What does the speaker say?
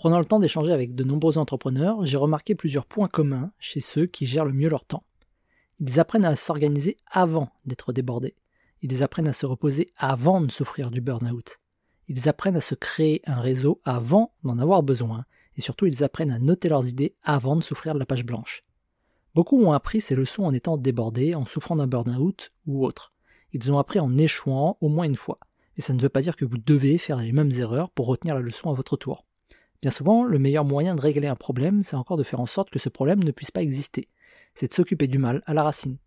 prenant le temps d'échanger avec de nombreux entrepreneurs, j'ai remarqué plusieurs points communs chez ceux qui gèrent le mieux leur temps. Ils apprennent à s'organiser avant d'être débordés. Ils apprennent à se reposer avant de souffrir du burn-out. Ils apprennent à se créer un réseau avant d'en avoir besoin. Et surtout, ils apprennent à noter leurs idées avant de souffrir de la page blanche. Beaucoup ont appris ces leçons en étant débordés, en souffrant d'un burn-out ou autre. Ils ont appris en échouant au moins une fois. Et ça ne veut pas dire que vous devez faire les mêmes erreurs pour retenir la leçon à votre tour. Bien souvent, le meilleur moyen de régler un problème, c'est encore de faire en sorte que ce problème ne puisse pas exister. C'est de s'occuper du mal à la racine.